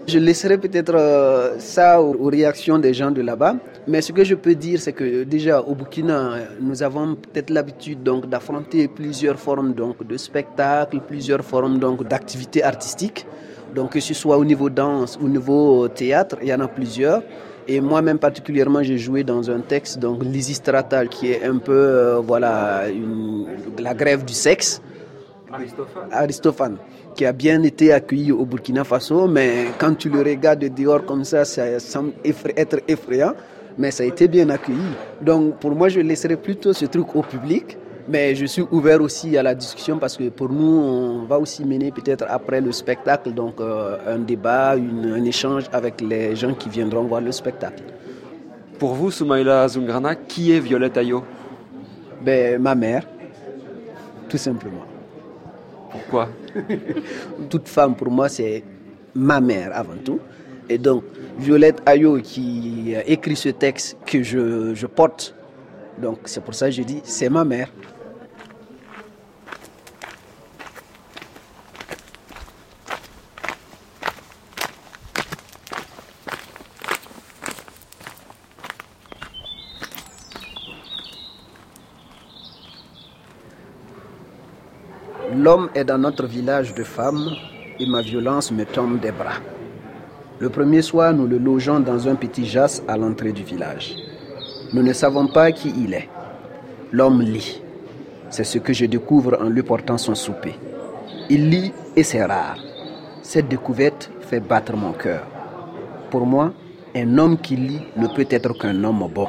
Je laisserai peut-être euh, ça aux, réactions des gens de là-bas, mais ce que je peux dire, c'est que déjà au Burkina, nous avons peut-être l'habitude donc d'affronter plusieurs formes donc de spectacles, plusieurs formes donc d'activités artistiques. Donc que ce soit au niveau danse, au niveau théâtre, il y en a plusieurs. Et moi-même particulièrement, j'ai joué dans un texte, donc Lysistratal, qui est un peu, euh, voilà, la grève du sexe. Aristophane. Aristophane, qui a bien été accueilli au Burkina Faso, mais quand tu le regardes dehors comme ça, ça semble être effrayant, mais ça a été bien accueilli. Donc pour moi, je laisserai plutôt ce truc au public. Mais je suis ouvert aussi à la discussion parce que pour nous, on va aussi mener peut-être après le spectacle, donc euh, un débat, un échange avec les gens qui viendront voir le spectacle. Pour vous, Soumaïla Zungrana, qui est Violette Ayo? Ben, Ma mère, tout simplement. Pourquoi? Toute femme, pour moi, c'est ma mère avant tout. Et donc, Violette Ayo, qui a écrit ce texte que je, je porte, donc c'est pour ça que je dis, c'est ma mère. L'homme est dans notre village de femmes et ma violence me tombe des bras. Le premier soir, nous le logeons dans un petit jas à l'entrée du village. Nous ne savons pas qui il est. L'homme lit. C'est ce que je découvre en lui portant son souper. Il lit et c'est rare. Cette découverte fait battre mon cœur. Pour moi, un homme qui lit ne peut être qu'un homme bon.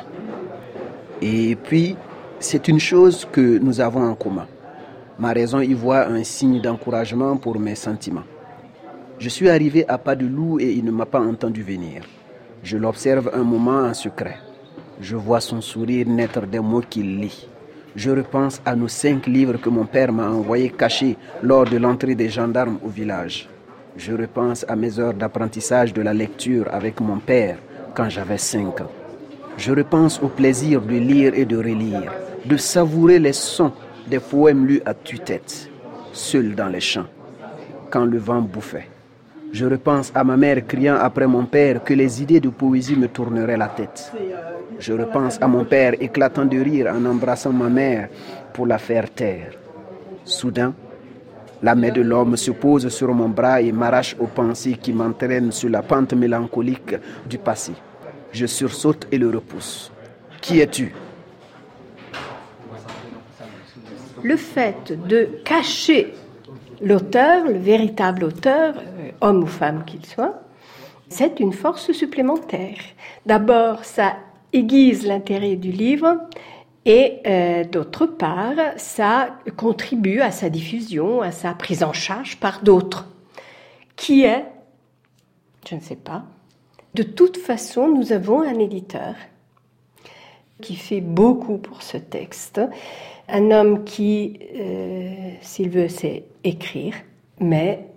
Et puis, c'est une chose que nous avons en commun. Ma raison y voit un signe d'encouragement pour mes sentiments. Je suis arrivé à pas de loup et il ne m'a pas entendu venir. Je l'observe un moment en secret. Je vois son sourire naître des mots qu'il lit. Je repense à nos cinq livres que mon père m'a envoyés cachés lors de l'entrée des gendarmes au village. Je repense à mes heures d'apprentissage de la lecture avec mon père quand j'avais cinq ans. Je repense au plaisir de lire et de relire, de savourer les sons des poèmes lus à tue-tête, seul dans les champs, quand le vent bouffait. Je repense à ma mère criant après mon père que les idées de poésie me tourneraient la tête. Je repense à mon père éclatant de rire en embrassant ma mère pour la faire taire. Soudain, la main de l'homme se pose sur mon bras et m'arrache aux pensées qui m'entraînent sur la pente mélancolique du passé. Je sursaute et le repousse. Qui es-tu? Le fait de cacher l'auteur, le véritable auteur, euh, homme ou femme qu'il soit, c'est une force supplémentaire. D'abord, ça aiguise l'intérêt du livre et euh, d'autre part, ça contribue à sa diffusion, à sa prise en charge par d'autres. Qui est Je ne sais pas. De toute façon, nous avons un éditeur qui fait beaucoup pour ce texte un homme qui, euh, s'il veut, sait écrire, mais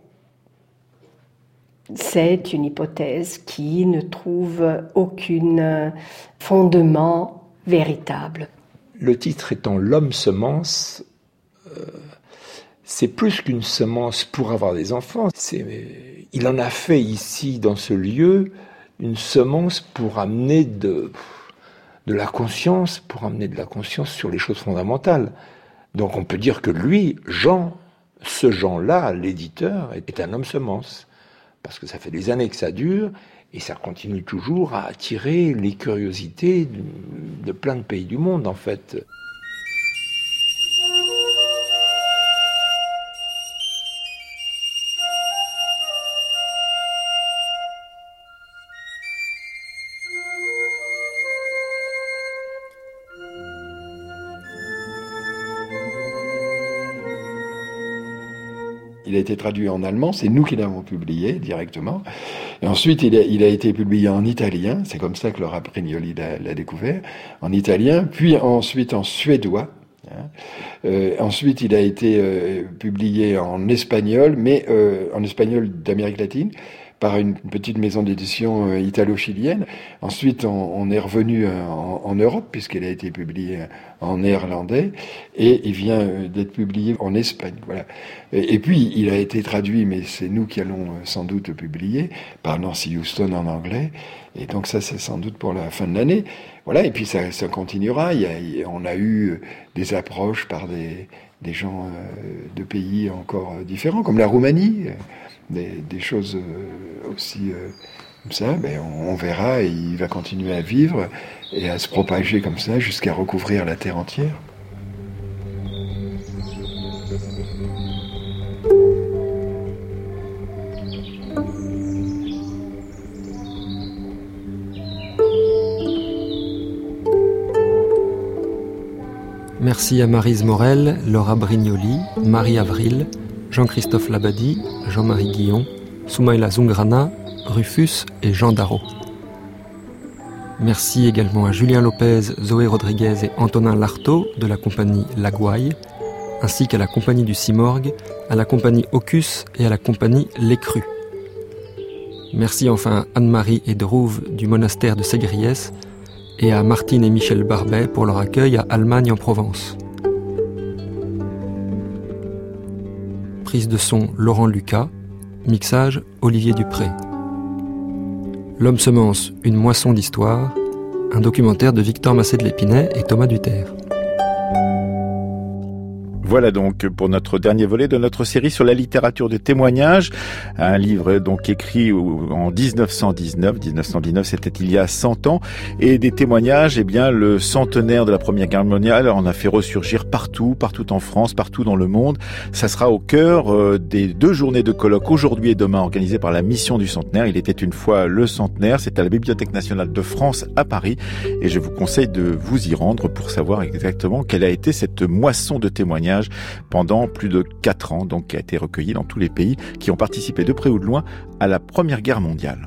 c'est une hypothèse qui ne trouve aucun fondement véritable. le titre étant L'homme semence, euh, c'est plus qu'une semence pour avoir des enfants. il en a fait ici, dans ce lieu, une semence pour amener de, de la conscience, pour amener de la conscience sur les choses fondamentales. Donc on peut dire que lui, Jean, ce Jean-là, l'éditeur, est un homme semence. Parce que ça fait des années que ça dure, et ça continue toujours à attirer les curiosités de, plein de pays du monde, en fait. A été traduit en allemand, c'est nous qui l'avons publié directement. Et ensuite, il a, été publié en italien, c'est comme ça que Laura Prignoli l'a découvert, en italien, puis ensuite en suédois. Hein. Euh, ensuite, il a été euh, publié en espagnol, mais euh, en espagnol d'Amérique latine par une petite maison d'édition euh, italo-chilienne. Ensuite, on, est revenu euh, en, Europe, puisqu'il a été publié en néerlandais, et il vient euh, d'être publié en Espagne. Et, puis, il a été traduit, mais c'est nous qui allons sans doute publier, par Nancy Houston en anglais. Et donc ça, c'est sans doute pour la fin de l'année. Voilà, et puis ça, continuera. On a eu des approches par des gens de pays encore différents, comme la Roumanie des, choses euh, aussi euh, comme ça, on, verra et il va continuer à vivre et à se propager comme ça jusqu'à recouvrir la Terre entière. Merci à Marise Morel, Laura Brignoli, Marie Avril, Jean-Christophe Labadie, Jean-Marie Guillon, Soumaïla Zungrana, Rufus et Jean Darro. Merci également à Julien Lopez, Zoé Rodriguez et Antonin Lartaud de la compagnie Lagouaille, ainsi qu'à la compagnie du Simorgue, à la compagnie Ocus et à la compagnie L'Écru. Merci enfin à Anne-Marie et Drouve du monastère de Ségriès et à Martine et Michel Barbet pour leur accueil à Allemagne en Provence. Prise de son Laurent Lucas, Mixage Olivier Dupré. L'homme semence, une moisson d'histoire, un documentaire de Victor Massé de l'Épinay et Thomas Duterre. Voilà donc pour notre dernier volet de notre série sur la littérature de témoignage, un livre donc écrit en 1919. 1919, c'était il y a 100 ans, et des témoignages. Eh bien, le centenaire de la Première Guerre mondiale en a fait ressurgir partout, partout en France, partout dans le monde. Ça sera au cœur euh, des deux journées de colloque aujourd'hui et demain organisées par la Mission du Centenaire. Il était une fois le centenaire. C'est à la Bibliothèque nationale de France à Paris, et je vous conseille de vous y rendre pour savoir exactement quelle a été cette moisson de témoignages pendant plus de quatre ans, donc qui a été recueilli dans tous les pays qui ont participé de près ou de loin à la Première Guerre mondiale.